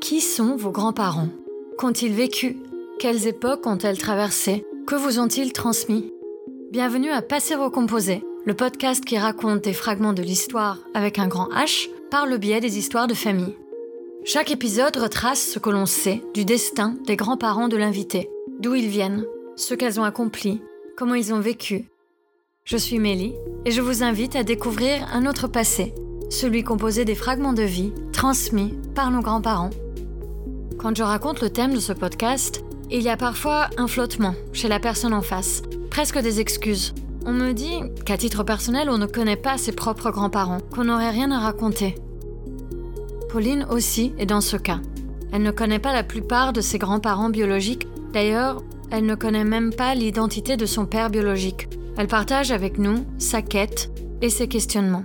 Qui sont vos grands-parents? Qu'ont-ils vécu? Quelles époques ont-elles traversées? Que vous ont-ils transmis? Bienvenue à Passer Recomposé, le podcast qui raconte des fragments de l'histoire avec un grand H par le biais des histoires de famille. Chaque épisode retrace ce que l'on sait du destin des grands-parents de l'invité, d'où ils viennent, ce qu'elles ont accompli, comment ils ont vécu. Je suis Mélie et je vous invite à découvrir un autre passé, celui composé des fragments de vie transmis par nos grands-parents. Quand je raconte le thème de ce podcast, il y a parfois un flottement chez la personne en face, presque des excuses. On me dit qu'à titre personnel, on ne connaît pas ses propres grands-parents, qu'on n'aurait rien à raconter. Pauline aussi est dans ce cas. Elle ne connaît pas la plupart de ses grands-parents biologiques, d'ailleurs, elle ne connaît même pas l'identité de son père biologique. Elle partage avec nous sa quête et ses questionnements.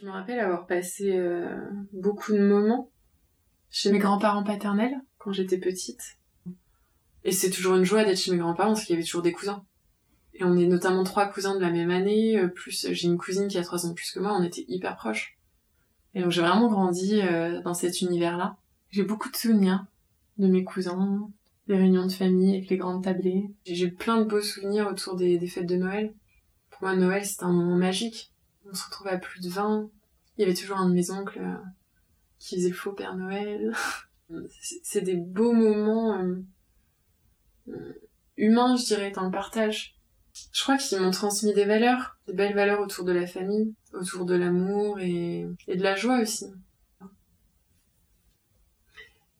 Je me rappelle avoir passé euh, beaucoup de moments chez mes grands-parents paternels quand j'étais petite. Et c'est toujours une joie d'être chez mes grands-parents parce qu'il y avait toujours des cousins. Et on est notamment trois cousins de la même année, euh, plus j'ai une cousine qui a trois ans plus que moi, on était hyper proches. Et donc j'ai vraiment grandi euh, dans cet univers-là. J'ai beaucoup de souvenirs de mes cousins, des réunions de famille avec les grandes tablées. J'ai plein de beaux souvenirs autour des, des fêtes de Noël. Pour moi, Noël, c'était un moment magique. On se retrouvait à plus de 20. Il y avait toujours un de mes oncles euh, qui faisait le faux Père Noël. c'est des beaux moments euh, humains, je dirais, dans le partage. Je crois qu'ils m'ont transmis des valeurs, des belles valeurs autour de la famille, autour de l'amour et, et de la joie aussi.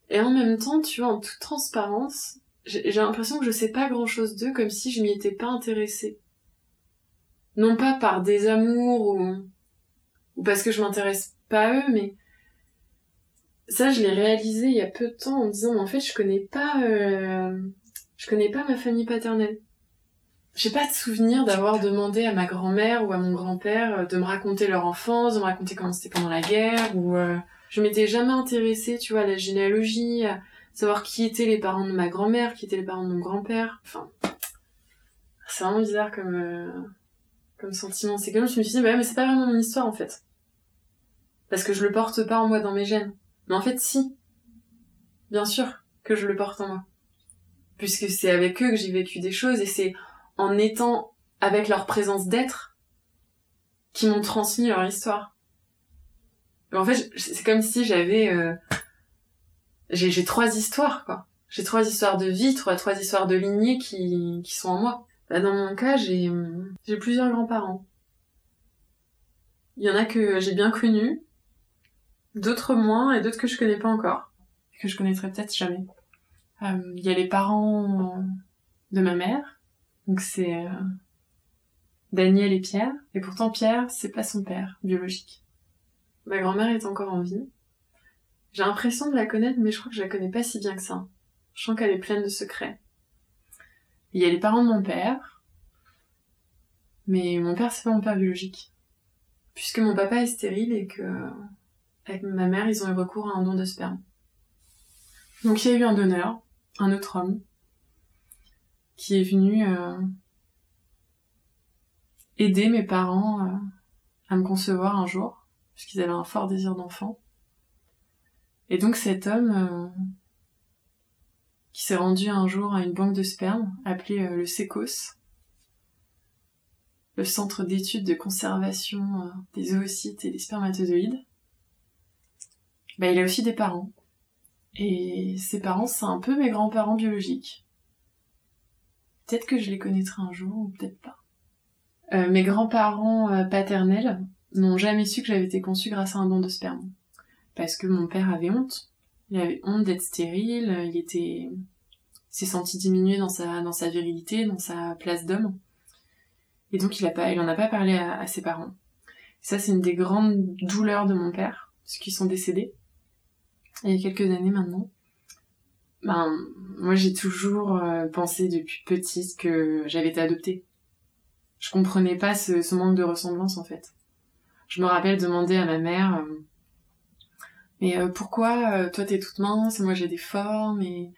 Et en même temps, tu vois, en toute transparence, j'ai l'impression que je sais pas grand chose d'eux, comme si je m'y étais pas intéressée. Non pas par des amours ou, ou parce que je m'intéresse pas à eux, mais ça, je l'ai réalisé il y a peu de temps en me disant, en fait, je connais pas, euh... je connais pas ma famille paternelle. J'ai pas de souvenir d'avoir demandé à ma grand-mère ou à mon grand-père euh, de me raconter leur enfance, de me raconter comment c'était pendant la guerre, ou euh, je m'étais jamais intéressée, tu vois, à la généalogie, à savoir qui étaient les parents de ma grand-mère, qui étaient les parents de mon grand-père. Enfin, c'est vraiment bizarre comme euh, comme sentiment. C'est comme je me suis dit, bah mais c'est pas vraiment mon histoire en fait, parce que je le porte pas en moi dans mes gènes. Mais en fait, si, bien sûr que je le porte en moi, puisque c'est avec eux que j'ai vécu des choses et c'est en étant avec leur présence d'être qui m'ont transmis leur histoire. en fait, c'est comme si j'avais euh... j'ai trois histoires quoi. J'ai trois histoires de vie, trois, histoires de lignée qui, qui sont en moi. Bah, dans mon cas, j'ai plusieurs grands-parents. Il y en a que j'ai bien connus, d'autres moins et d'autres que je connais pas encore, que je connaîtrai peut-être jamais. Euh, il y a les parents de ma mère, donc c'est euh, Daniel et Pierre. Et pourtant Pierre, c'est pas son père biologique. Ma grand-mère est encore en vie. J'ai l'impression de la connaître, mais je crois que je la connais pas si bien que ça. Je sens qu'elle est pleine de secrets. Il y a les parents de mon père. Mais mon père, c'est pas mon père biologique. Puisque mon papa est stérile et que, avec ma mère, ils ont eu recours à un don de sperme. Donc il y a eu un donneur, un autre homme, qui est venu euh, aider mes parents euh, à me concevoir un jour, puisqu'ils avaient un fort désir d'enfant. Et donc cet homme euh, qui s'est rendu un jour à une banque de sperme appelée le SECOS, le Centre d'études de conservation des oocytes et des spermatozoïdes, bah, il a aussi des parents. Et ses parents, c'est un peu mes grands-parents biologiques. Peut-être que je les connaîtrai un jour ou peut-être pas. Euh, mes grands-parents euh, paternels n'ont jamais su que j'avais été conçue grâce à un don de sperme. Parce que mon père avait honte. Il avait honte d'être stérile, il était s'est senti diminué dans sa dans sa virilité, dans sa place d'homme. Et donc il a pas il en a pas parlé à, ses parents. Ça c'est une des grandes douleurs de mon père, parce qu'ils sont décédés il y a quelques années maintenant ben moi j'ai toujours euh, pensé depuis petite que j'avais été adoptée. Je comprenais pas ce, manque de ressemblance en fait. Je me rappelle demander à ma mère euh, mais euh, pourquoi toi t'es toute mince moi j'ai des formes et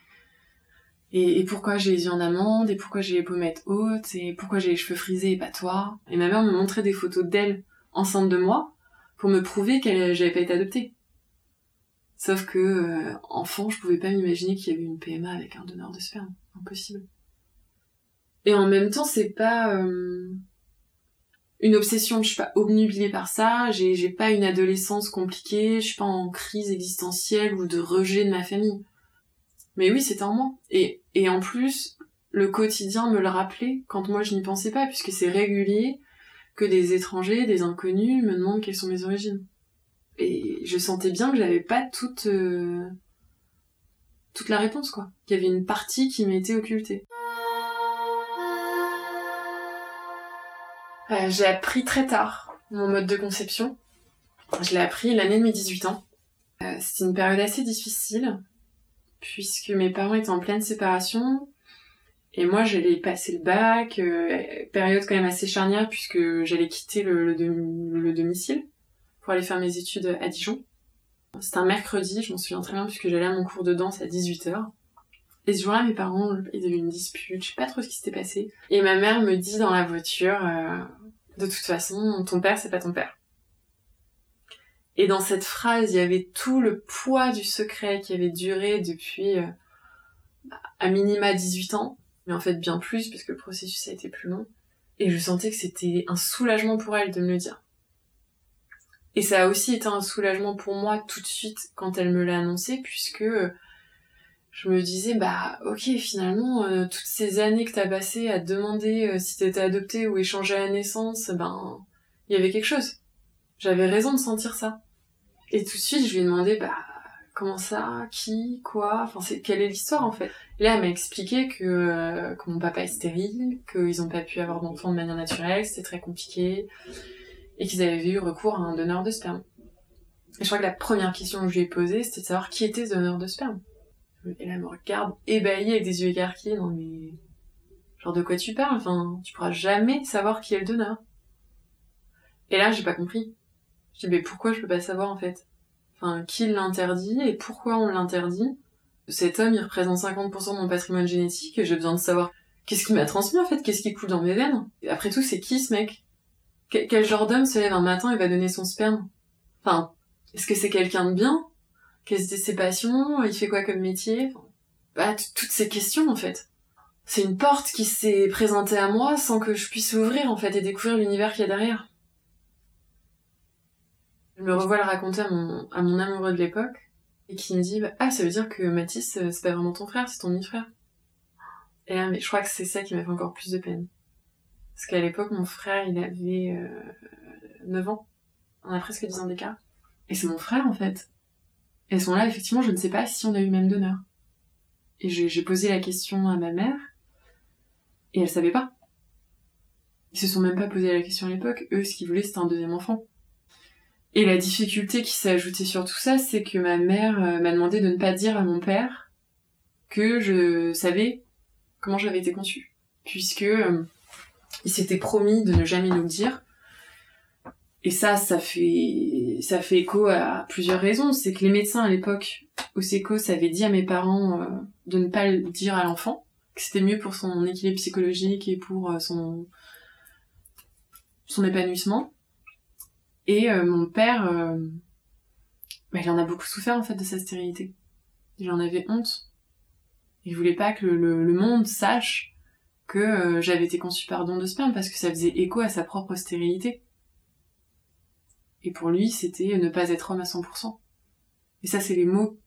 et, et pourquoi j'ai les yeux en amande et pourquoi j'ai les pommettes hautes et pourquoi j'ai les cheveux frisés et pas toi? Et ma mère me montrait des photos d'elle enceinte de moi pour me prouver qu'elle j'avais pas été adoptée Sauf que, euh, enfant, je pouvais pas m'imaginer qu'il y avait une PMA avec un donneur de sperme. Impossible. Et en même temps, c'est pas euh, une obsession, je suis pas obnubilée par ça, j'ai, j'ai pas une adolescence compliquée, je suis pas en crise existentielle ou de rejet de ma famille. Mais oui, c'était en moi. Et, et en plus, le quotidien me le rappelait quand moi je n'y pensais pas, puisque c'est régulier que des étrangers, des inconnus me demandent quelles sont mes origines. Et je sentais bien que j'avais pas toute, euh, toute la réponse, quoi. Qu'il y avait une partie qui m'était occultée. Euh, j'ai appris très tard mon mode de conception. Je l'ai appris l'année de mes 18 ans. Euh, C'était une période assez difficile, puisque mes parents étaient en pleine séparation, et moi j'allais passer le bac, euh, période quand même assez charnière, puisque j'allais quitter le, le, le domicile pour aller faire mes études à Dijon. C'était un mercredi, je m'en souviens très bien, puisque j'allais à mon cours de danse à 18h. Et ce jour-là, mes parents, ils avaient une dispute, je sais pas trop ce qui s'était passé. Et ma mère me dit dans la voiture, euh, de toute façon, ton père, c'est pas ton père. Et dans cette phrase, il y avait tout le poids du secret qui avait duré depuis euh, à minima 18 ans, mais en fait bien plus, parce que le processus a été plus long. Et je sentais que c'était un soulagement pour elle de me le dire. Et ça a aussi été un soulagement pour moi tout de suite quand elle me l'a annoncé, puisque euh, je me disais, bah ok, finalement, euh, toutes ces années que t'as passées à te demander euh, si t'étais adoptée ou échangée à naissance, ben, il y avait quelque chose. J'avais raison de sentir ça. Et tout de suite, je lui ai demandé, bah, comment ça, qui, quoi, enfin, quelle est l'histoire en fait. Là, elle m'a expliqué que, que mon papa est stérile, qu'ils ont pas pu avoir d'enfant de manière naturelle, c'était très compliqué, et qu'ils avaient eu recours à un donneur de sperme. Et je crois que la première question que je lui ai posée, c'était de savoir qui était ce donneur de sperme. Et là, elle me regarde ébahie avec des yeux écarquillés. Non, mais. Genre, de quoi tu parles? Enfin, tu pourras jamais savoir qui est le donneur. Et là, j'ai pas compris. Je dis, mais pourquoi je peux pas savoir, en fait? Enfin, qui l'interdit et pourquoi on l'interdit? Cet homme, il représente 50% de mon patrimoine génétique et j'ai besoin de savoir qu'est-ce qu'il m'a transmis, en fait Qu'est-ce qui coule dans mes veines Après tout, c'est qui, ce mec? Quel genre d'homme se lève un matin et va donner son sperme Enfin, est-ce que c'est quelqu'un de bien? Quelles étaient ses passions? Il fait quoi comme métier? Bah, toutes ces questions, en fait. C'est une porte qui s'est présentée à moi sans que je puisse ouvrir, en fait, et découvrir l'univers qu'il y a derrière. Je me revois le raconter à mon, à mon amoureux de l'époque, et qui me dit, bah, ah, ça veut dire que Mathis, euh, c'est pas vraiment ton frère, c'est ton demi-frère. Et là, mais je crois que c'est ça qui m'a fait encore plus de peine. Parce qu'à l'époque, mon frère, il avait euh, 9 ans. On a presque 10 ans d'écart. Et c'est mon frère, en fait. Et à ce moment-là, effectivement, je ne sais pas si on a eu le même donneur. Et j'ai posé la question à ma mère, et elle savait pas. Ils se sont même pas posé la question à l'époque. Eux, ce qu'ils voulaient, c'était un deuxième enfant. Et la difficulté qui s'est ajoutée sur tout ça, c'est que ma mère euh, m'a demandé de ne pas dire à mon père que je savais comment j'avais été conçue. Puisque euh, il s'était promis de ne jamais nous le dire. Et ça, ça fait, ça fait écho à plusieurs raisons. C'est que les médecins à l'époque, au SECOS, avaient dit à mes parents euh, de ne pas le dire à l'enfant, que c'était mieux pour son équilibre psychologique et pour euh, son, son épanouissement. Et euh, mon père, bah, il en a beaucoup souffert en fait de sa stérilité. Il en avait honte. Il voulait pas que le monde sache que euh, j'avais été conçue par don de sperme parce que ça faisait écho à sa propre stérilité. Et pour lui, c'était ne pas être homme à 100%. Et ça, c'est les mots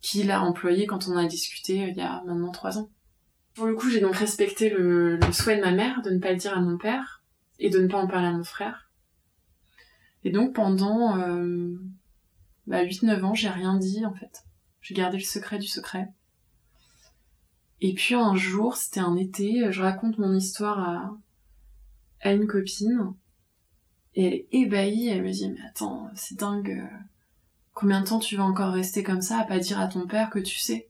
qu'il a employés quand on a discuté il y a maintenant trois ans. Pour le coup, j'ai donc respecté le, le souhait de ma mère de ne pas le dire à mon père et de ne pas en parler à mon frère. Et donc pendant euh, bah, 8-9 ans, j'ai rien dit en fait. J'ai gardé le secret du secret. Et puis un jour, c'était un été, je raconte mon histoire à, une copine. Et elle est ébahie, elle me dit mais attends, c'est dingue. Combien de temps tu vas encore rester comme ça à pas dire à ton père que tu sais?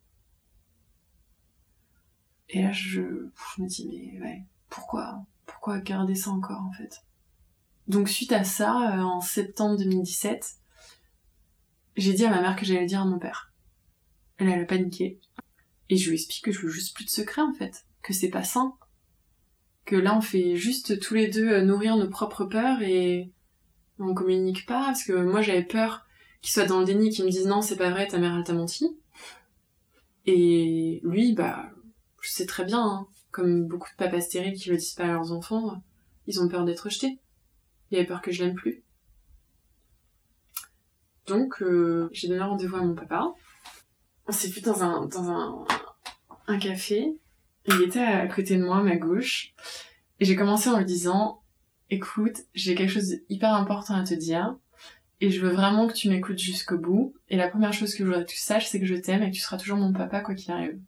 Et là je, me dis mais ouais, pourquoi Pourquoi garder ça encore en fait? Donc suite à ça, euh, en septembre 2017, j'ai dit à ma mère que j'allais dire à mon père. Elle, elle a paniqué. Et je lui explique que je veux juste plus de secret en fait, que c'est pas sain. Que là on fait juste tous les deux euh, nourrir nos propres peurs et on communique pas parce que moi j'avais peur qui soient dans le déni, qui me disent non, c'est pas vrai, ta mère elle t'a menti. Et lui, bah, je sais très bien, hein, comme beaucoup de papas stériles qui le disent pas à leurs enfants, ils ont peur d'être rejetés. Il avait peur que je l'aime plus. Donc, euh, j'ai donné rendez-vous à mon papa. On s'est vu dans un, dans un, un café. Il était à côté de moi, à ma gauche. Et j'ai commencé en lui disant, écoute, j'ai quelque chose d'hyper important à te dire. Et je veux vraiment que tu m'écoutes jusqu'au bout. Et la première chose que je voudrais que tu saches, c'est que je t'aime et que tu seras toujours mon papa quoi qu'il arrive.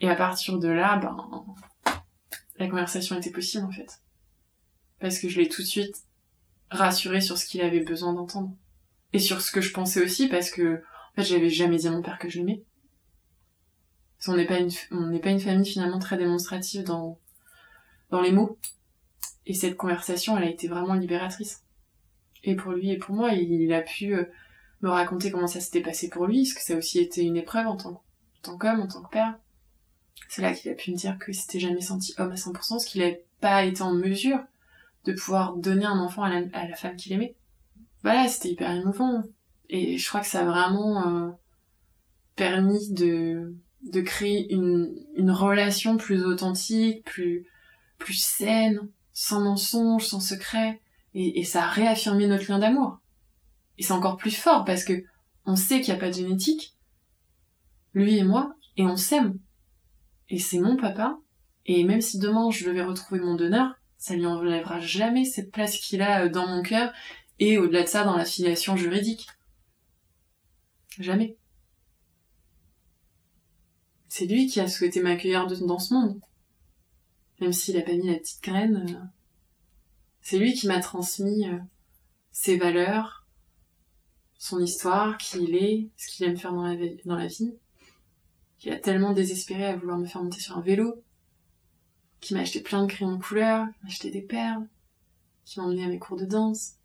Et à partir de là, ben, la conversation était possible en fait. Parce que je l'ai tout de suite rassuré sur ce qu'il avait besoin d'entendre. Et sur ce que je pensais aussi, parce que, en fait, j'avais jamais dit à mon père que je l'aimais. Parce n'est pas une, on n'est pas une famille finalement très démonstrative dans, dans les mots. Et cette conversation, elle a été vraiment libératrice. Et pour lui et pour moi, il, a pu euh, me raconter comment ça s'était passé pour lui, parce que ça a aussi été une épreuve en tant, qu'homme, en tant que père. C'est là qu'il a pu me dire qu'il s'était jamais senti homme à 100%, parce qu'il n'avait pas été en mesure de pouvoir donner un enfant à la, femme qu'il aimait. Voilà, c'était hyper émouvant. Et je crois que ça a vraiment euh, permis de, de créer une, une relation plus authentique, plus, plus saine, sans mensonge, sans secret. Et, ça a réaffirmé notre lien d'amour. Et c'est encore plus fort parce que on sait qu'il n'y a pas de génétique, lui et moi, et on s'aime. Et c'est mon papa. Et même si demain je devais retrouver mon donneur, ça lui enlèvera jamais cette place qu'il a euh, dans mon cœur et au-delà de ça dans la filiation juridique. Jamais. C'est lui qui a souhaité m'accueillir dans ce monde. Même s'il a pas mis la petite graine. Euh, c'est lui qui m'a transmis euh, ses valeurs, son histoire, qui il est, ce qu'il aime faire dans la, vie. Qui a tellement désespéré à vouloir me faire monter sur un vélo qui m'a acheté plein de crayons de couleur, qui m'a acheté des perles, qui m'a emmené à mes cours de danse,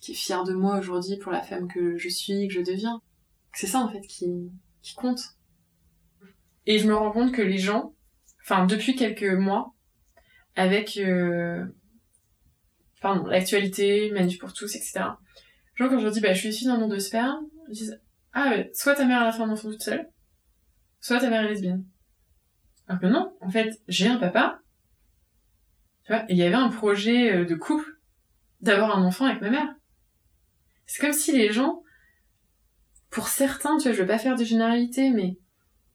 qui est fier de moi aujourd'hui pour la femme que je suis, que je deviens. C'est ça en fait qui, qui compte. Et je me rends compte que les gens, enfin depuis quelques mois, avec euh, pardon, l'actualité, Manu pour tous, etc. Genre quand je leur dis bah je suis issue d'un monde de sperme, ils disent ah ouais, soit ta mère a fait un enfant toute seule, soit ta mère est lesbienne. Alors que non, en fait, j'ai un papa, tu vois, et il y avait un projet euh, de couple d'avoir un enfant avec ma mère. C'est comme si les gens, pour certains, tu vois, je veux pas faire de généralité, mais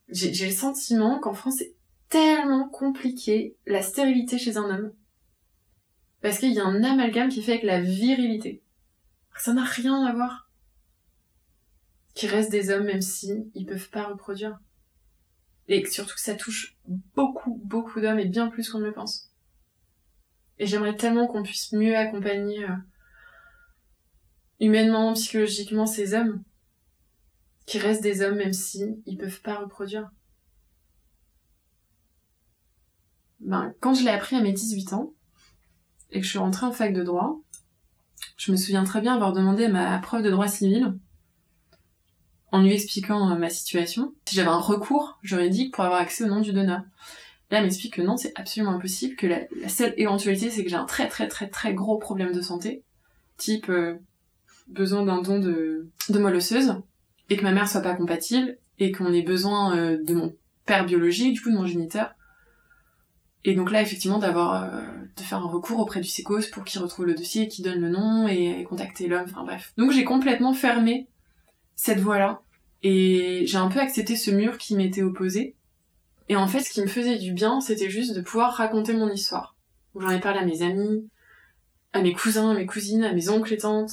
j'ai le sentiment qu'en France, c'est tellement compliqué la stérilité chez un homme. Parce qu'il y a un amalgame qui fait avec la virilité. Ça n'a rien à voir. Qui reste des hommes même si ils peuvent pas reproduire et surtout que ça touche beaucoup, beaucoup d'hommes et bien plus qu'on ne le pense. Et j'aimerais tellement qu'on puisse mieux accompagner euh, humainement, psychologiquement ces hommes qui restent des hommes même si ils peuvent pas reproduire. Ben, quand je l'ai appris à mes 18 ans et que je suis rentrée en fac de droit, je me souviens très bien avoir demandé ma preuve de droit civil en lui expliquant euh, ma situation, si j'avais un recours juridique pour avoir accès au nom du donneur. Là, elle m'explique que non, c'est absolument impossible, que la, seule éventualité, c'est que j'ai un très très très très gros problème de santé, type euh, besoin d'un don de, de et que ma mère soit pas compatible, et qu'on ait besoin euh, de mon père biologique, du coup de mon géniteur. Et donc là, effectivement, d'avoir, de faire un recours auprès du SECOS pour qu'il retrouve le dossier, qu'il donne le nom et, et contacter l'homme, enfin bref. Donc j'ai complètement fermé cette voie-là. Et j'ai un peu accepté ce mur qui m'était opposé. Et en fait, ce qui me faisait du bien, c'était juste de pouvoir raconter mon histoire. J'en ai parlé à mes amis, à mes cousins, à mes cousines, à mes oncles et tantes.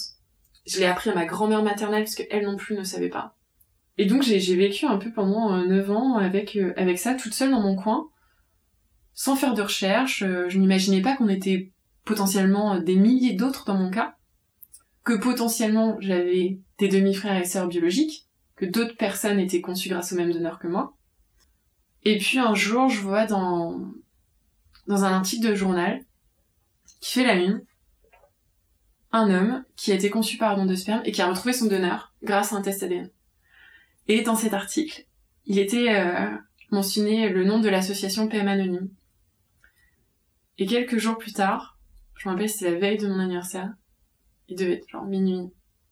Je l'ai appris à ma grand-mère maternelle parce qu'elle non plus ne savait pas. Et donc j'ai vécu un peu pendant euh, 9 ans avec, euh, avec ça, toute seule dans mon coin, sans faire de recherche. Euh, je n'imaginais pas qu'on était potentiellement des milliers d'autres dans mon cas, que potentiellement j'avais des demi-frères et sœurs biologiques, que d'autres personnes étaient conçues grâce au même donneur que moi. Et puis un jour, je vois dans, dans un article de journal qui fait la une, un homme qui a été conçu par don de sperme et qui a retrouvé son donneur grâce à un test ADN. Et dans cet article, il était euh, mentionné le nom de l'association PM Anonyme. Et quelques jours plus tard, je me rappelle, c'était la veille de mon anniversaire, Il devait être genre minuit.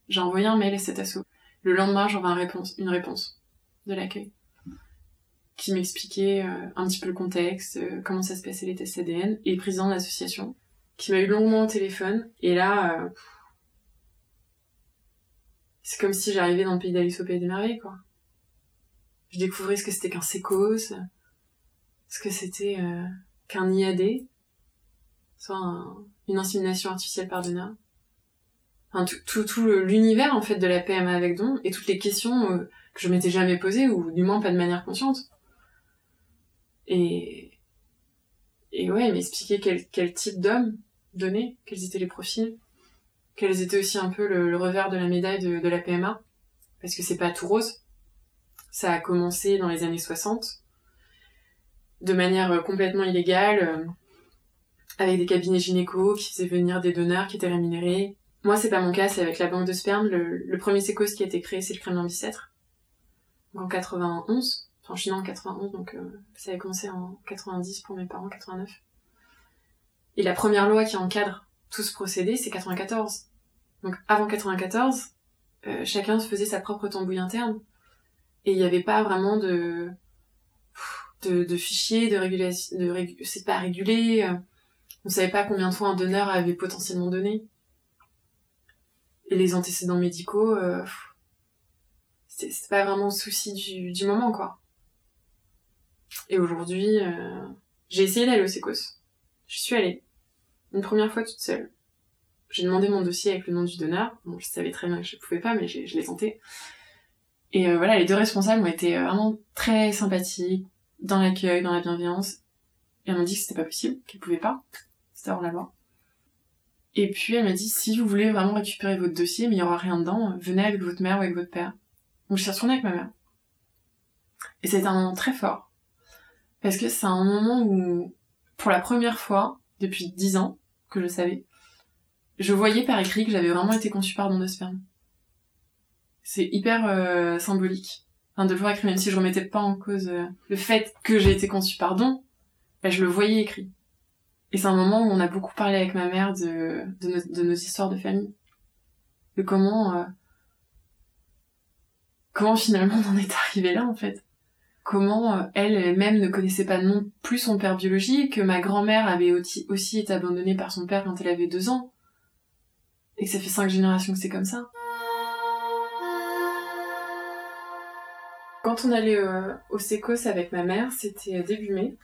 J'ai envoyé un mail à cet assaut. Le lendemain, j'envoie une réponse, une réponse de l'accueil qui m'expliquait euh, un petit peu le contexte, euh, comment ça se passait les tests ADN, et le président de l'association, qui m'a eu longuement au téléphone. Et là, euh, c'est comme si j'arrivais dans le pays d'Alice au pays des merveilles, quoi. Je découvrais ce que c'était qu'un sécos, ce que c'était qu'un IAD, soit une insémination artificielle par donneur. Enfin, tout, tout, l'univers en fait de la PMA avec don et toutes les questions euh, que je m'étais jamais posées ou du moins pas de manière consciente. Et et ouais, il m'expliquait quel, quel type d'homme donner, quels étaient les profils, quels étaient aussi un peu le, revers de la médaille de, de la PMA, parce que c'est pas tout rose. Ça a commencé dans les années 60, de manière euh, complètement illégale, euh, avec des cabinets gynéco qui faisaient venir des donneurs qui étaient rémunérés. Moi, c'est pas mon cas, c'est avec la banque de sperme. Le, premier sécos qui a été créé, c'est le crème bicêtre. En 91. Enfin, je suis née en 91, donc euh, ça avait commencé en 90 pour mes parents, 89. Et la première loi qui encadre tout ce procédé, c'est 94. Donc avant 94, euh, chacun se faisait sa propre tambouille interne. Et il n'y avait pas vraiment de, de, de fichiers, de régulation, de c'est pas régulé. Euh, on savait pas combien de fois un donneur avait potentiellement donné. Et les antécédents médicaux, euh, c'était pas vraiment le souci du, moment, quoi. Et aujourd'hui, euh, j'ai essayé d'aller au SECOS. Je suis allée. Une première fois toute seule. J'ai demandé mon dossier avec le nom du donneur. Bon, je savais très bien que je pouvais pas, mais je l'ai tenté. Et euh, voilà, les deux responsables ont été euh, vraiment très sympathiques, dans l'accueil, dans la bienveillance. Elles m'ont dit que c'était pas possible, qu'elles pouvaient pas. C'était hors la loi. Et puis elle m'a dit si vous voulez vraiment récupérer votre dossier, mais il y aura rien dedans, venez avec votre mère ou avec votre père. Donc je suis retournée avec ma mère. Et c'était un moment très fort. Parce que c'est un moment où, pour la première fois, depuis dix ans, que je savais, je voyais par écrit que j'avais vraiment été conçue par don de sperme. C'est hyper euh, symbolique. Enfin, de le voir écrit, même si je remettais pas en cause euh, le fait que j'ai été conçue par don, ben, je le voyais écrit. Et c'est un moment où on a beaucoup parlé avec ma mère de, de, nos, histoires de famille. De comment, euh, comment finalement on en est arrivé là, en fait. Comment euh, elle, elle-même ne connaissait pas non plus son père biologique, que ma grand-mère avait aussi, été abandonnée par son père quand elle avait deux ans. Et que ça fait cinq générations que c'est comme ça. Quand on allait euh, au Sécos avec ma mère, c'était début mai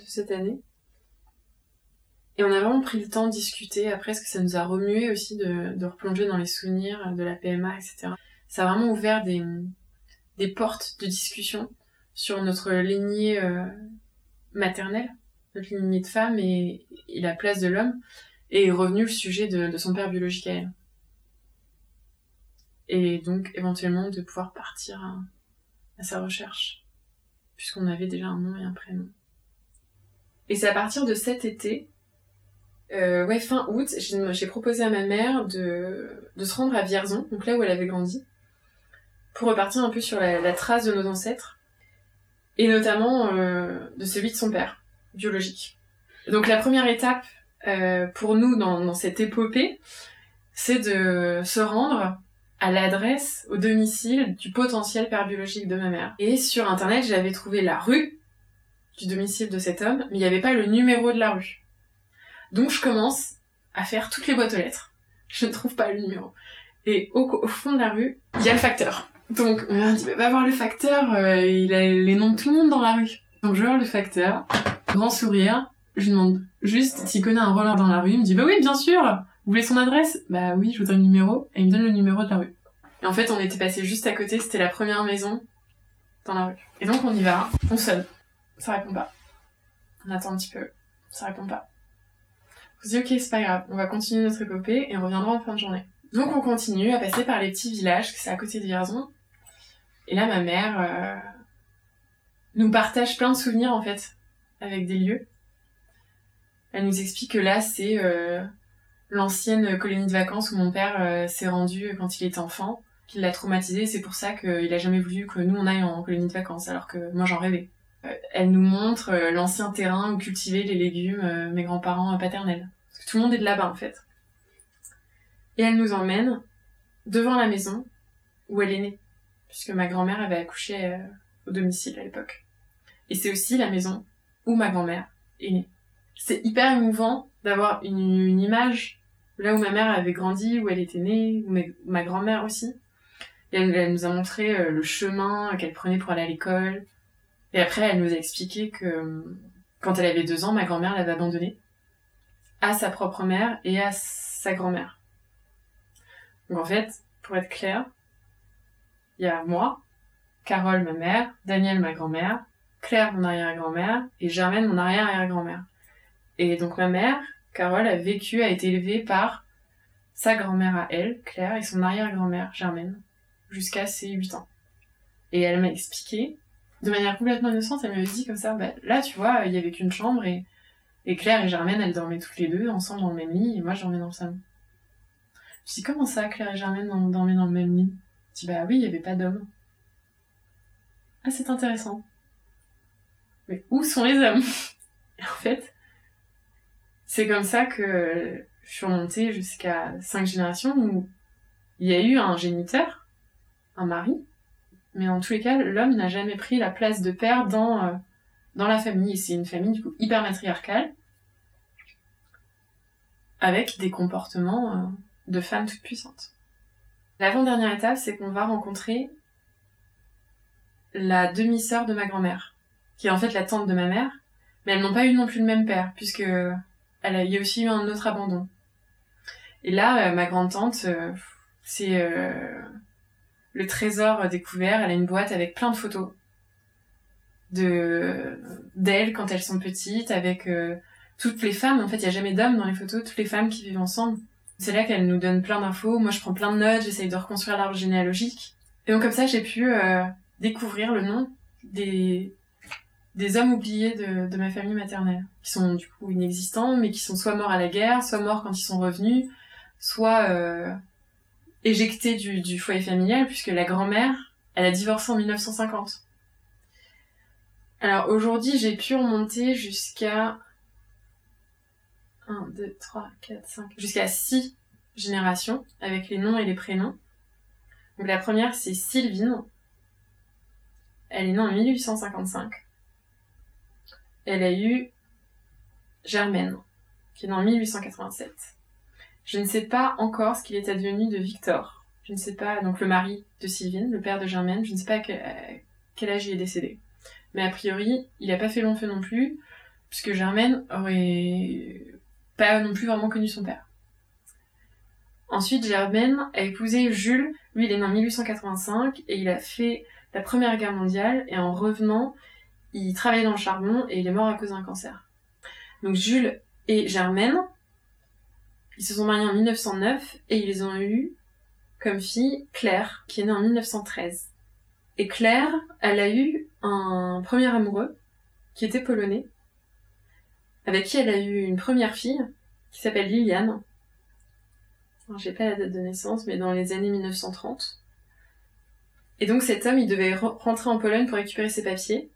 de cette année. Et on a vraiment pris le temps de discuter après, parce que ça nous a remué aussi de, replonger dans les souvenirs de la PMA, etc. Ça a vraiment ouvert des portes de discussion sur notre lignée euh, maternelle, notre lignée de femme et, la place de l'homme, et est revenu le sujet de, son père biologique à elle. Et donc éventuellement de pouvoir partir à, sa recherche, puisqu'on avait déjà un nom et un prénom. Et c'est à partir de cet été euh, ouais, fin août, j'ai proposé à ma mère de, de se rendre à Vierzon, donc là où elle avait grandi, pour repartir un peu sur la, trace de nos ancêtres, et notamment euh, de celui de son père, biologique. Donc la première étape euh, pour nous dans, dans cette épopée, c'est de se rendre à l'adresse, au domicile du potentiel père biologique de ma mère. Et sur internet, j'avais trouvé la rue du domicile de cet homme, mais il n'y avait pas le numéro de la rue. Donc je commence à faire toutes les boîtes aux lettres. Je ne trouve pas le numéro. Et au, fond de la rue, il y a le facteur. Donc on va voir le facteur, euh, il a les noms de tout le monde dans la rue. Donc je vois le facteur, grand sourire, je lui demande juste s'il connaît un roller dans la rue. Il me dit, bah oui, bien sûr, vous voulez son adresse? Bah oui, je voudrais le numéro. Et il me donne le numéro de la rue. Et en fait, on était passé juste à côté, c'était la première maison dans la rue. Et donc on y va, on sonne. Ça répond pas. On attend un petit peu, ça répond pas. On se dit, ok, c'est pas grave, on va continuer notre épopée et on reviendra en fin de journée. Donc on continue à passer par les petits villages, c'est à côté de Vierzon. Et là, ma mère euh, nous partage plein de souvenirs, en fait, avec des lieux. Elle nous explique que là, c'est euh, l'ancienne colonie de vacances où mon père euh, s'est rendu quand il était enfant, qu'il l'a traumatisé, c'est pour ça qu'il a jamais voulu que nous, on aille en colonie de vacances, alors que moi, j'en rêvais. Euh, elle nous montre euh, l'ancien terrain où cultivaient les légumes mes grands-parents paternels. Parce que tout le monde est de là-bas en fait. Et elle nous emmène devant la maison où elle est née, puisque ma grand-mère avait accouché euh, au domicile à l'époque. Et c'est aussi la maison où ma grand-mère est née. C'est hyper émouvant d'avoir une, une, image là où ma mère avait grandi, où elle était née, où ma grand-mère aussi. Et elle, nous a montré euh, le chemin qu'elle prenait pour aller à l'école. Et après, elle nous a expliqué que euh, quand elle avait deux ans, ma grand-mère l'avait abandonnée à sa propre mère et à sa grand-mère. Donc en fait, pour être clair, il y a moi, Carole, ma mère, Daniel, ma grand-mère, Claire, mon arrière-grand-mère, et Germaine, mon arrière-arrière-grand-mère. Et donc ma mère, Carole, a vécu, a été élevée par sa grand-mère à elle, Claire, et son arrière-grand-mère, Germaine jusqu'à ses 8 ans. Et elle m'a expliqué, de manière complètement innocente, elle m'avait dit comme ça, bah, là, tu vois, il y avait qu'une chambre et, et Claire et Germaine, elles dormaient toutes les deux ensemble dans le même lit et moi, je dormais dans le salon. Je dis, comment ça, Claire et Germaine dormaient dans le même lit? Bah oui, il n'y avait pas d'hommes. Ah, c'est intéressant. Mais où sont les hommes? En fait, c'est comme ça que je suis remontée jusqu'à cinq générations où il y a eu un géniteur un mari, mais en tous les cas, l'homme n'a jamais pris la place de père dans, euh, la famille. C'est une famille du coup hyper matriarcale, avec des comportements euh, de femmes toutes puissantes. L'avant-dernière étape, c'est qu'on va rencontrer la demi-sœur de ma grand-mère, qui est en fait la tante de ma mère, mais elles n'ont pas eu non plus le même père, puisque il y a aussi eu un autre abandon. Et là, euh, ma grande-tante, c'est le trésor découvert. Elle a une boîte avec plein de photos de d'elles quand elles sont petites, avec euh, toutes les femmes. En fait, il y a jamais d'hommes dans les photos, toutes les femmes qui vivent ensemble. C'est là qu'elle nous donne plein d'infos. Moi, je prends plein de notes, j'essaye de reconstruire l'arbre généalogique. Et donc comme ça, j'ai pu euh, découvrir le nom des des hommes oubliés de, de ma famille maternelle, qui sont du coup inexistants, mais qui sont soit morts à la guerre, soit morts quand ils sont revenus, soit euh, éjectée du, du foyer familial puisque la grand-mère, elle a divorcé en 1950. Alors aujourd'hui, j'ai pu remonter jusqu'à 1, 2, 3, 4, 5, jusqu'à 6 générations avec les noms et les prénoms. Donc la première, c'est Sylvine. Elle est née en 1855. Elle a eu Germaine, qui est née en 1887. Je ne sais pas encore ce qu'il est advenu de Victor. Je ne sais pas, donc le mari de Sylvine, le père de Germaine, je ne sais pas à quel âge il est décédé. Mais a priori, il n'a pas fait long feu non plus, puisque Germaine aurait pas non plus vraiment connu son père. Ensuite, Germaine a épousé Jules. Lui, il est né en 1885 et il a fait la Première Guerre mondiale. Et en revenant, il travaillait dans le charbon et il est mort à cause d'un cancer. Donc Jules et Germaine ils se sont mariés en 1909 et ils ont eu comme fille Claire, qui est née en 1913. Et Claire, elle a eu un premier amoureux qui était polonais, avec qui elle a eu une première fille qui s'appelle Liliane. J'ai pas la date de naissance, mais dans les années 1930. Et donc cet homme, il devait rentrer en Pologne pour récupérer ses papiers,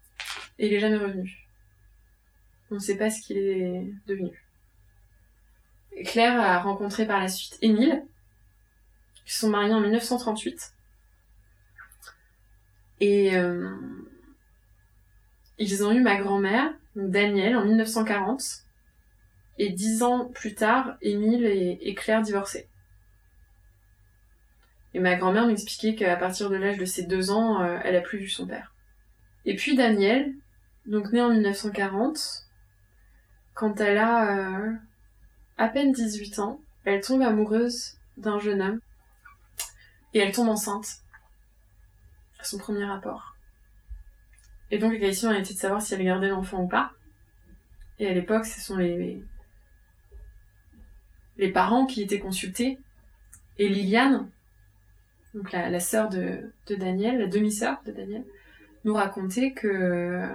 et il est jamais revenu. On ne sait pas ce qu'il est devenu. Claire a rencontré par la suite Émile. Se sont mariés en 1938. Et euh, ils ont eu ma grand-mère, Danielle, en 1940. Et dix ans plus tard, Émile et, Claire divorcés. Et ma grand-mère m'expliquait qu'à partir de l'âge de ses deux ans, euh, elle a plus vu son père. Et puis Danielle, donc née en 1940, quand elle a euh, à peine 18 ans, elle tombe amoureuse d'un jeune homme et elle tombe enceinte à son premier rapport. Et donc la question a été de savoir si elle gardait l'enfant ou pas. Et à l'époque, ce sont les, les parents qui étaient consultés. Et Liliane, la, sœur de, de Daniel, la demi-sœur de Daniel, nous racontait que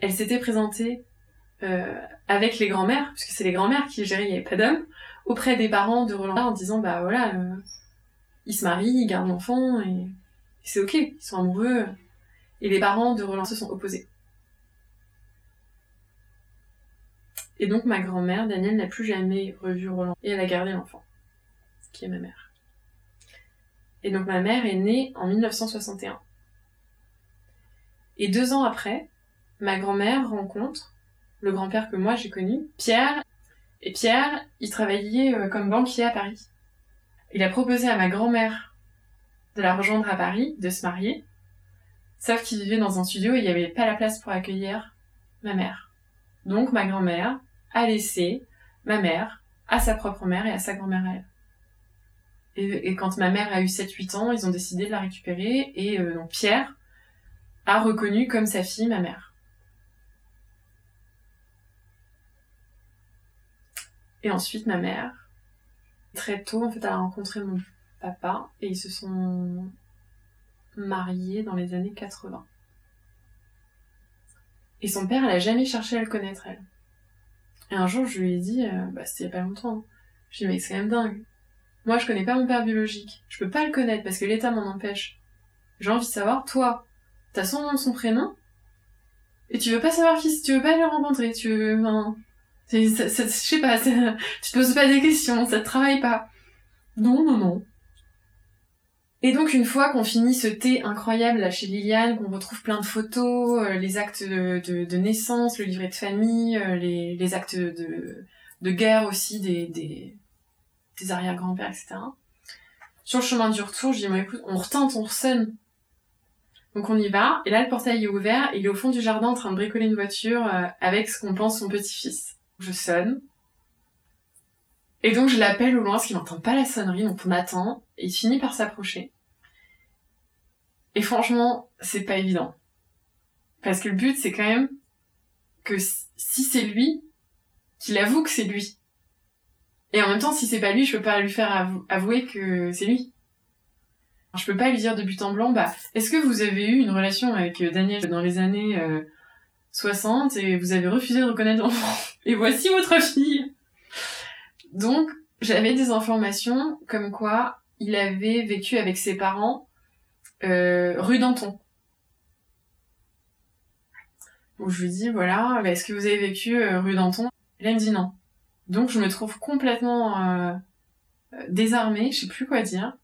elle s'était présentée euh, avec les grands-mères, puisque c'est les grands-mères qui géraient, il n'y avait pas d'hommes, auprès des parents de Roland en disant bah voilà, euh, ils se marient, ils gardent l'enfant et, c'est ok, ils sont amoureux. Et les parents de Roland se sont opposés. Et donc ma grand-mère, Danielle, n'a plus jamais revu Roland et elle a gardé l'enfant. qui est ma mère. Et donc ma mère est née en 1961. Et deux ans après, ma grand-mère rencontre le grand-père que moi j'ai connu, Pierre. Et Pierre, il travaillait euh, comme banquier à Paris. Il a proposé à ma grand-mère de la rejoindre à Paris, de se marier. Sauf qu'il vivait dans un studio et il n'y avait pas la place pour accueillir ma mère. Donc ma grand-mère a laissé ma mère à sa propre mère et à sa grand-mère elle. Et, quand ma mère a eu 7-8 ans, ils ont décidé de la récupérer et euh, donc Pierre a reconnu comme sa fille ma mère. Et ensuite ma mère, très tôt en fait, a rencontré mon papa et ils se sont mariés dans les années 80. Et son père, elle a jamais cherché à le connaître, elle. Et un jour, je lui ai dit, euh, bah c'était il y a pas longtemps, hein. je lui ai dit, mais c'est quand même dingue. Moi, je connais pas mon père biologique. Je peux pas le connaître parce que l'État m'en empêche. J'ai envie de savoir, toi, t'as son nom, son prénom, et tu veux pas savoir qui, tu veux pas le rencontrer, tu veux, je sais pas, tu te poses pas des questions, ça te travaille pas. Non, non, non. Et donc une fois qu'on finit ce thé incroyable là chez Liliane, qu'on retrouve plein de photos, euh, les actes de, naissance, le livret de famille, euh, les, actes de, guerre aussi des arrière-grands-pères, etc. Sur le chemin du retour, je dis, bon écoute, on retente, on sonne. Donc on y va, et là le portail est ouvert, il est au fond du jardin en train de bricoler une voiture euh, avec ce qu'on pense son petit-fils. Je sonne. Et donc je l'appelle au loin parce qu'il n'entend pas la sonnerie, donc on attend, et il finit par s'approcher. Et franchement, c'est pas évident. Parce que le but, c'est quand même que si c'est lui, qu'il avoue que c'est lui. Et en même temps, si c'est pas lui, je peux pas lui faire avouer que c'est lui. Je peux pas lui dire de but en blanc, bah, est-ce que vous avez eu une relation avec euh, Daniel dans les années 60 euh, et vous avez refusé de reconnaître l'enfant? Et voici votre fille Donc, j'avais des informations comme quoi il avait vécu avec ses parents rue Danton. Où je lui dis, voilà, bah, est-ce que vous avez vécu euh, rue Danton? Et là, il me dit non. Donc, je me trouve complètement euh, désarmée, je sais plus quoi dire.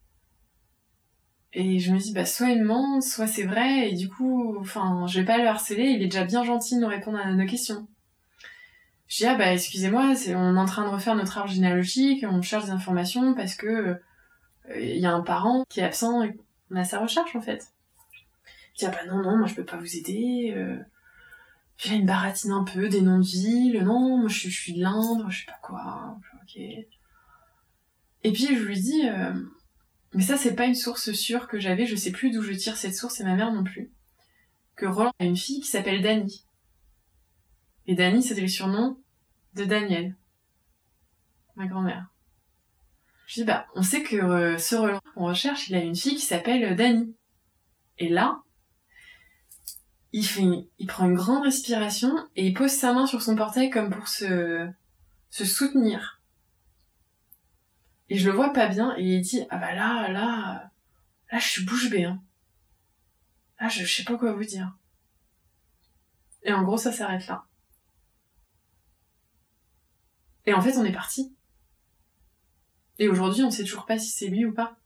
Et je me dis, bah, soit il ment, soit c'est vrai, et du coup, enfin, je vais pas le harceler, il est déjà bien gentil de nous répondre à nos questions. Je dis, ah bah, excusez-moi, on est en train de refaire notre arbre généalogique, on cherche des informations parce que il y a un parent qui est absent a sa recherche en fait. Je dis ah bah non non moi je peux pas vous aider. Euh, j'ai une baratine un peu des noms de villes. Non moi je, suis de l'Indre, je sais pas quoi. Ok. Et puis je lui dis euh, mais ça c'est pas une source sûre que j'avais. Je sais plus d'où je tire cette source et ma mère non plus. Que Roland a une fille qui s'appelle Dani. Et Dani c'était le surnom de Daniel, ma grand-mère. Je dis, bah, on sait que euh, ce Roland qu'on recherche, il a une fille qui s'appelle euh, Dani. Et là, il fait, il prend une grande respiration et il pose sa main sur son portail comme pour se, se soutenir. Et je le vois pas bien et il dit, ah bah là, là, là, je suis bouche bée, hein. Là, je, je sais pas quoi vous dire. Et en gros, ça s'arrête là. Et en fait, on est parti. Et aujourd'hui, on sait toujours pas si c'est lui ou pas.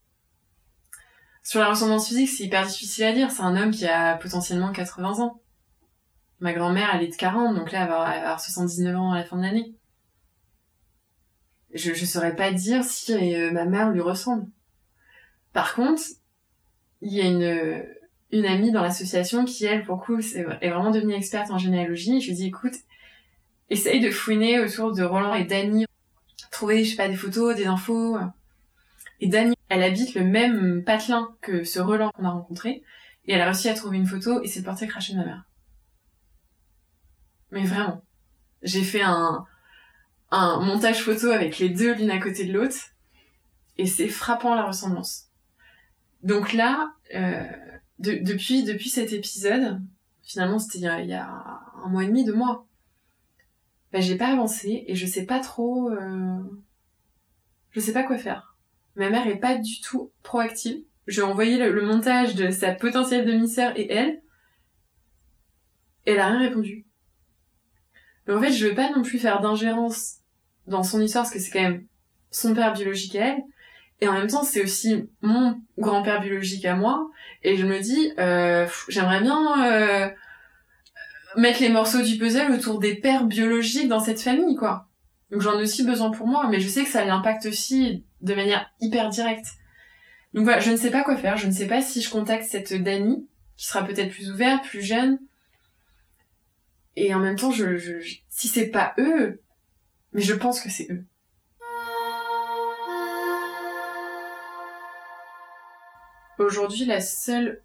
Sur la ressemblance physique, c'est hyper difficile à dire. C'est un homme qui a potentiellement 80 ans. Ma grand-mère, elle est de 40, donc là, elle va avoir 79 ans à la fin de l'année. Je, je saurais pas dire si euh, ma mère lui ressemble. Par contre, il y a une, une amie dans l'association qui, elle, pour coup, est, vraiment devenue experte en généalogie. Je lui dis, écoute, essaye de fouiner autour de Roland et Dany trouver, je sais pas, des photos, des infos. Et Dani, elle habite le même patelin que ce Roland qu'on a rencontré, et elle a réussi à trouver une photo, et c'est le portrait craché de ma mère. Mais vraiment. J'ai fait un, montage photo avec les deux l'une à côté de l'autre, et c'est frappant la ressemblance. Donc là, euh, depuis, depuis cet épisode, finalement c'était il, il y a un mois et demi, deux mois, bah, j'ai pas avancé et je sais pas trop, euh... je sais pas quoi faire. Ma mère est pas du tout proactive. J'ai envoyé le, montage de sa potentielle demi-sœur et elle. Elle a rien répondu. Mais en fait, je veux pas non plus faire d'ingérence dans son histoire parce que c'est quand même son père biologique à elle. Et en même temps, c'est aussi mon grand-père biologique à moi. Et je me dis, euh, j'aimerais bien euh, mettre les morceaux du puzzle autour des pères biologiques dans cette famille, quoi. Donc j'en ai aussi besoin pour moi, mais je sais que ça l'impacte aussi de manière hyper directe. Donc voilà, je ne sais pas quoi faire. Je ne sais pas si je contacte cette Dani, qui sera peut-être plus ouverte, plus jeune. Et en même temps, je, je, je si c'est pas eux, mais je pense que c'est eux. Aujourd'hui, la seule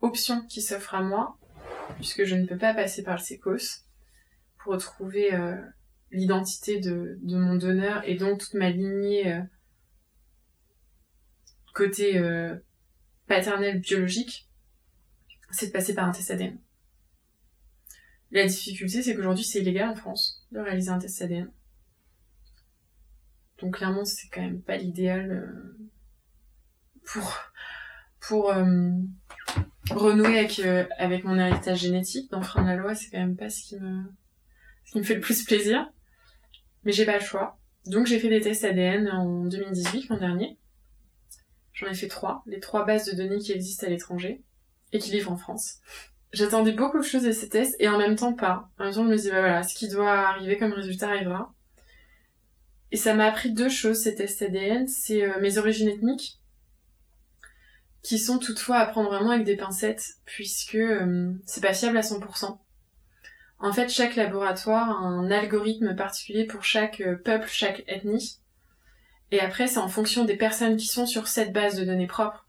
option qui s'offre à moi, puisque je ne peux pas passer par le sécos, pour retrouver euh, l'identité de, de, mon donneur et donc toute ma lignée euh, côté euh, paternel biologique, c'est de passer par un test ADN. La difficulté, c'est qu'aujourd'hui, c'est illégal en France de réaliser un test ADN. Donc clairement, c'est quand même pas l'idéal pour pour euh, renouer avec, euh, avec mon héritage génétique, d'enfreindre la loi, c'est quand même pas ce qui me, ce qui me fait le plus plaisir. Mais j'ai pas le choix. Donc j'ai fait des tests ADN en 2018, l'an dernier. J'en ai fait trois, les trois bases de données qui existent à l'étranger et qui livrent en France. J'attendais beaucoup de choses de ces tests et en même temps pas. En même temps, je me disais, bah voilà, ce qui doit arriver comme résultat arrivera. Et ça m'a appris deux choses, ces tests ADN. C'est euh, mes origines ethniques qui sont toutefois à prendre vraiment avec des pincettes, puisque euh, c'est pas fiable à 100%. En fait, chaque laboratoire a un algorithme particulier pour chaque euh, peuple, chaque ethnie. Et après, c'est en fonction des personnes qui sont sur cette base de données propres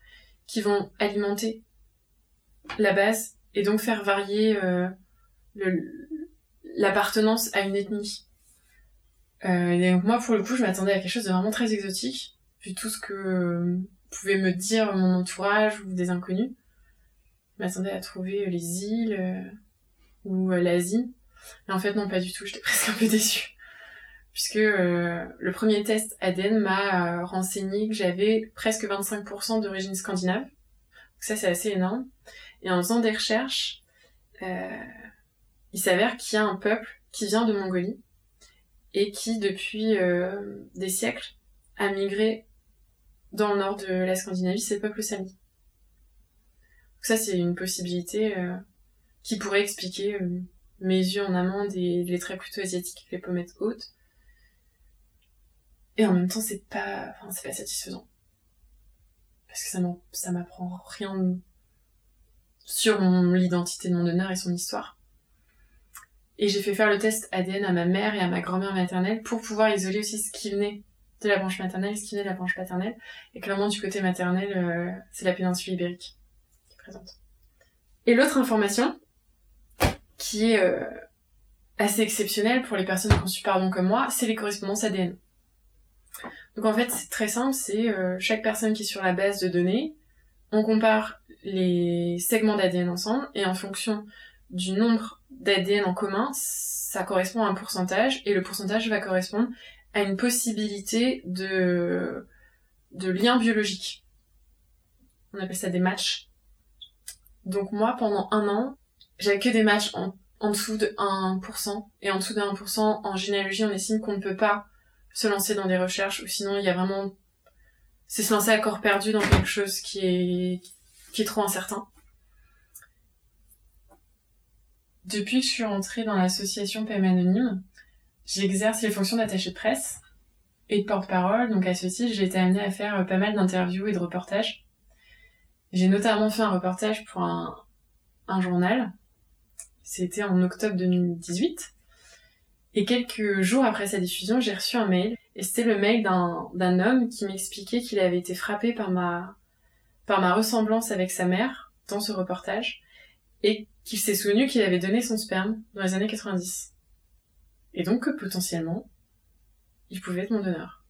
qui vont alimenter la base et donc faire varier euh, l'appartenance à une ethnie. Euh, et donc moi, pour le coup, je m'attendais à quelque chose de vraiment très exotique, vu tout ce que pouvait me dire mon entourage ou des inconnus. Je m'attendais à trouver les îles euh, ou euh, l'Asie. Et en fait, non, pas du tout. J'étais presque un peu déçue. Puisque euh, le premier test ADN m'a renseigné que j'avais presque 25% d'origine scandinave. Donc ça, c'est assez énorme. Et en faisant des recherches, il s'avère qu'il y a un peuple qui vient de Mongolie et qui, depuis des siècles, a migré dans le nord de la Scandinavie, c'est le peuple sami. Donc ça, c'est une possibilité euh, qui pourrait expliquer euh, mes yeux en amande et les traits plutôt asiatiques, les pommettes hautes. Et en même temps, c'est pas, enfin, c'est pas satisfaisant. Parce que ça m'apprend rien sur l'identité de mon donneur et son histoire. Et j'ai fait faire le test ADN à ma mère et à ma grand-mère maternelle pour pouvoir isoler aussi ce qui venait la branche maternelle, ce qui est la branche paternelle. Et clairement, du côté maternel, euh, c'est la péninsule ibérique qui est présente. Et l'autre information, qui est euh, assez exceptionnelle pour les personnes qui ont su comme moi, c'est les correspondances ADN. Donc en fait, c'est très simple, c'est euh, chaque personne qui est sur la base de données, on compare les segments d'ADN ensemble, et en fonction du nombre d'ADN en commun, ça correspond à un pourcentage, et le pourcentage va correspondre à une possibilité de, de lien biologique. On appelle ça des matchs. Donc moi, pendant un an, j'avais que des matchs en, en dessous de 1%. Et en dessous de 1%, en généalogie, on estime qu'on ne peut pas se lancer dans des recherches, ou sinon il y a vraiment... C'est se lancer à corps perdu dans quelque chose qui est, qui est trop incertain. Depuis que je suis rentrée dans l'association PM Anonyme, J'exerce les fonctions d'attaché de presse et de porte-parole, donc à ce titre, j'ai été amenée à faire euh, pas mal d'interviews et de reportages. J'ai notamment fait un reportage pour un, journal. C'était en octobre 2018. Et quelques jours après sa diffusion, j'ai reçu un mail. Et c'était le mail d'un homme qui m'expliquait qu'il avait été frappé par ma, par ma ressemblance avec sa mère dans ce reportage. Et qu'il s'est souvenu qu'il avait donné son sperme dans les années 90. Et donc potentiellement, il pouvait être mon donneur.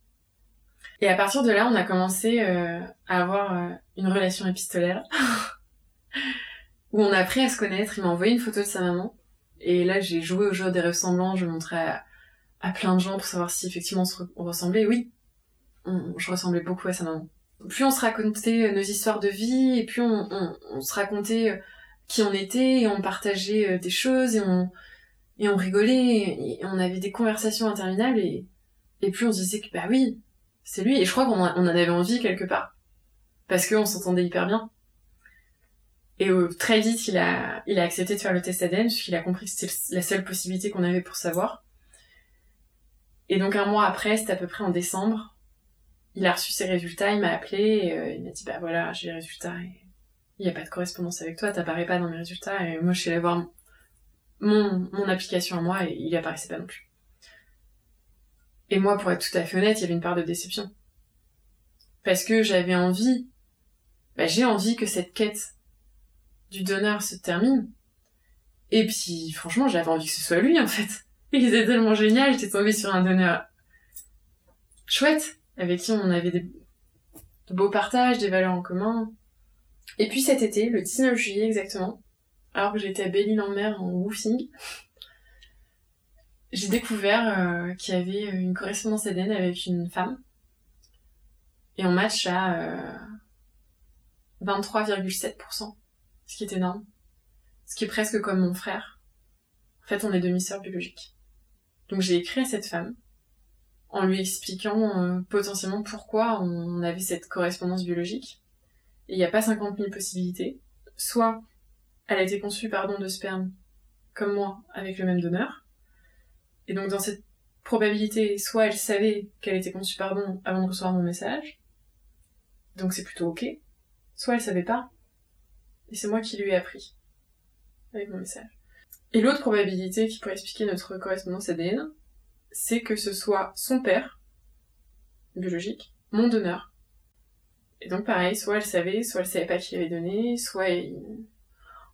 Et à partir de là, on a commencé euh, à avoir euh, une relation épistolaire où on a appris à se connaître. Il m'a envoyé une photo de sa maman. Et là, j'ai joué au jeu des ressemblants. Je montrais à, plein de gens pour savoir si effectivement on, ressemblait. Oui, je ressemblais beaucoup à sa maman. Plus on se racontait euh, nos histoires de vie, et plus on, on se racontait qui on était, et on partageait des choses, et on, et on rigolait, on avait des conversations interminables, et, puis on se disait que bah oui, c'est lui. Et je crois qu'on en avait envie quelque part. Parce qu'on s'entendait hyper bien. Et euh, très vite, il a, accepté de faire le test ADN, puisqu'il a compris que c'était la seule possibilité qu'on avait pour savoir. Et donc un mois après, c'était à peu près en décembre, il a reçu ses résultats, il m'a appelé, euh, il m'a dit, bah voilà, j'ai les résultats, il n'y a pas de correspondance avec toi, t'apparais pas dans mes résultats, et moi je suis allée voir mon, application à moi, et il apparaissait pas non plus. Et moi, pour être tout à fait honnête, il y avait une part de déception. Parce que j'avais envie, bah, j'ai envie que cette quête du donneur se termine. Et puis, franchement, j'avais envie que ce soit lui, en fait. Il était tellement génial, j'étais tombée sur un donneur chouette, avec qui on avait des, de beaux partages, des valeurs en commun. Et puis cet été, le 19 juillet exactement, alors que j'étais à Belle-Île-en-Mer en woofing, j'ai découvert euh, qu'il y avait une correspondance ADN avec une femme. Et on match à 23,7%, ce qui est énorme. Ce qui est presque comme mon frère. En fait, on est demi-sœurs biologiques. Donc j'ai écrit à cette femme en lui expliquant euh, potentiellement pourquoi on avait cette correspondance biologique. Et il n'y a pas 50 000 possibilités. Soit elle a été conçue par don de sperme, comme moi, avec le même donneur, et donc dans cette probabilité, soit elle savait qu'elle était conçue par bon avant de recevoir mon message, donc c'est plutôt ok, soit elle savait pas, et c'est moi qui lui ai appris avec mon message. Et l'autre probabilité qui pourrait expliquer notre correspondance ADN, c'est que ce soit son père, biologique, mon donneur. Et donc pareil, soit elle savait, soit elle savait pas qui avait donné, soit il...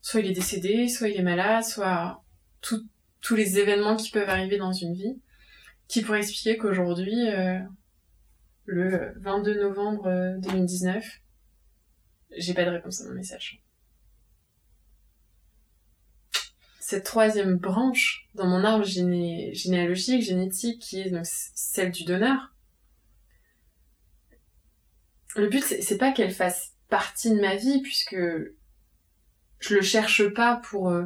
soit il est décédé, soit il est malade, soit tous les événements qui peuvent arriver dans une vie, qui pourraient expliquer qu'aujourd'hui, euh, le 22 novembre 2019, euh, j'ai pas de réponse à mon message. Cette troisième branche dans mon arbre généalogique, génétique, qui est donc celle du donneur, le but c'est pas qu'elle fasse partie de ma vie puisque je le cherche pas pour euh,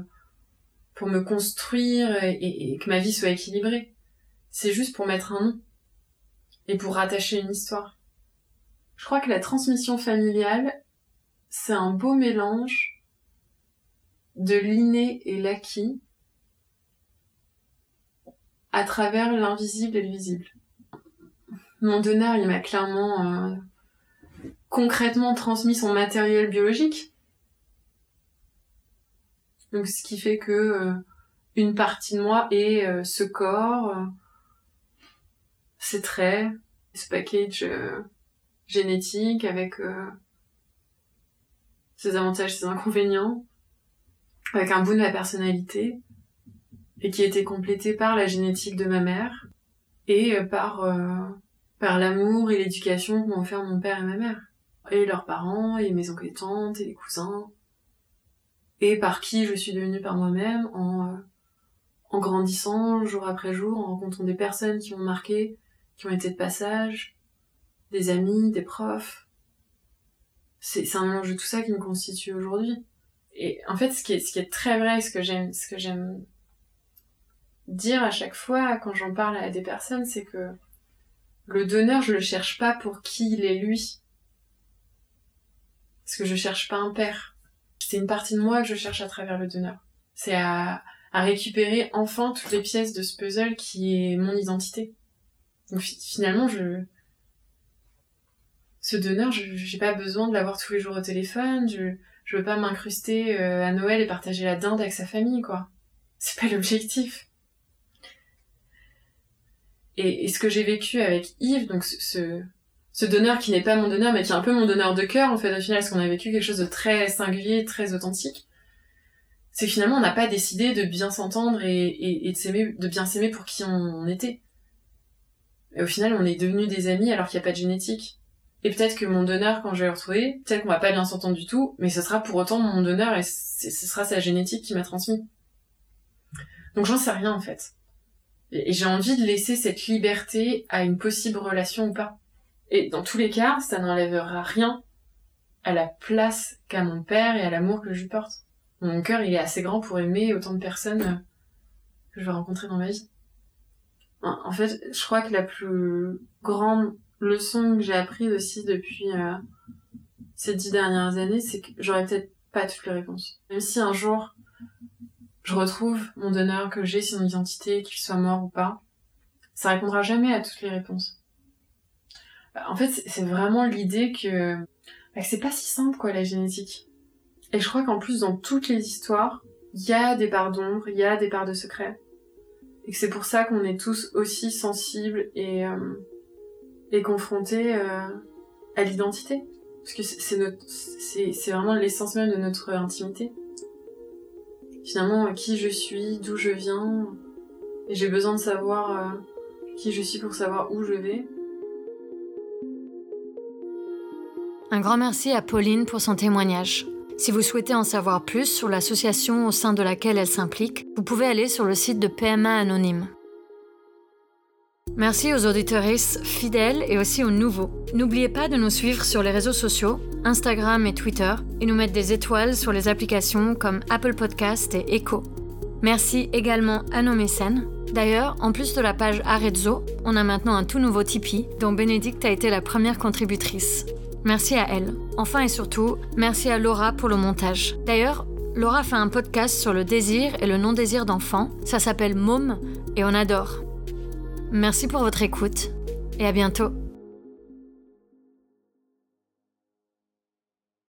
pour me construire et, que ma vie soit équilibrée. C'est juste pour mettre un nom et pour rattacher une histoire. Je crois que la transmission familiale, c'est un beau mélange de l'inné et l'acquis à travers l'invisible et le visible. Mon donneur, il m'a clairement euh, concrètement transmis son matériel biologique, donc ce qui fait que euh, une partie de moi est euh, ce corps, euh, ces traits, ce package génétique avec ses avantages, ses inconvénients, avec un bout de ma personnalité, et qui été complété par la génétique de ma mère et par par l'amour et l'éducation qu'ont offert mon père et ma mère, et leurs parents, et mes oncles et tantes, et les cousins et par qui je suis devenue par moi-même en, euh, en grandissant jour après jour, en rencontrant des personnes qui m'ont marqué, qui ont été de passage, des amis, des profs. C'est un mélange de tout ça qui me constitue aujourd'hui. Et en fait, ce qui est, ce qui est très vrai, ce que j'aime, ce que j'aime dire à chaque fois quand j'en parle à des personnes, c'est que le donneur, je le cherche pas pour qui il est lui. Parce que je cherche pas un père c'est une partie de moi que je cherche à travers le donneur. C'est à, récupérer enfin toutes les pièces de ce puzzle qui est mon identité. Donc finalement, je ce donneur, je j'ai pas besoin de l'avoir tous les jours au téléphone. Je je veux pas m'incruster euh, à Noël et partager la dinde avec sa famille, quoi. C'est pas l'objectif. Et, ce que j'ai vécu avec Yves, donc ce, ce donneur qui n'est pas mon donneur, mais qui est un peu mon donneur de cœur, en fait, au final, parce qu'on a vécu quelque chose de très singulier, très authentique, c'est que finalement, on n'a pas décidé de bien s'entendre et, de s'aimer, de bien s'aimer pour qui on, était. Et au final, on est devenus des amis alors qu'il n'y a pas de génétique. Et peut-être que mon donneur, quand je vais le retrouver, peut-être qu'on va pas bien s'entendre du tout, mais ce sera pour autant mon donneur et ce sera sa génétique qui m'a transmis. Donc j'en sais rien, en fait. Et j'ai envie de laisser cette liberté à une possible relation ou pas. Et dans tous les cas, ça n'enlèvera rien à la place qu'a mon père et à l'amour que je lui porte. Mon cœur, il est assez grand pour aimer autant de personnes que je vais rencontrer dans ma vie. En fait, je crois que la plus grande leçon que j'ai apprise aussi depuis euh, ces dix dernières années, c'est que j'aurais peut-être pas toutes les réponses. Même si un jour je retrouve mon donneur, que j'ai son identité, qu'il soit mort ou pas, ça répondra jamais à toutes les réponses. En fait, c'est vraiment l'idée que, bah, que c'est pas si simple quoi la génétique. Et je crois qu'en plus dans toutes les histoires, il y a des parts d'ombre, il y a des parts de secret. Et que c'est pour ça qu'on est tous aussi sensibles et, euh, et confrontés euh, à l'identité. Parce que c'est notre, c'est vraiment l'essence même de notre intimité. Finalement, qui je suis, d'où je viens, et j'ai besoin de savoir euh, qui je suis pour savoir où je vais. Un grand merci à Pauline pour son témoignage. Si vous souhaitez en savoir plus sur l'association au sein de laquelle elle s'implique, vous pouvez aller sur le site de PMA Anonyme. Merci aux auditeuristes fidèles et aussi aux nouveaux. N'oubliez pas de nous suivre sur les réseaux sociaux, Instagram et Twitter, et nous mettre des étoiles sur les applications comme Apple Podcast et Echo. Merci également à nos mécènes. D'ailleurs, en plus de la page Arezzo, on a maintenant un tout nouveau Tipeee dont Bénédicte a été la première contributrice. Merci à elle. Enfin et surtout, merci à Laura pour le montage. D'ailleurs, Laura fait un podcast sur le désir et le non-désir d'enfant. Ça s'appelle Môme et on adore. Merci pour votre écoute et à bientôt.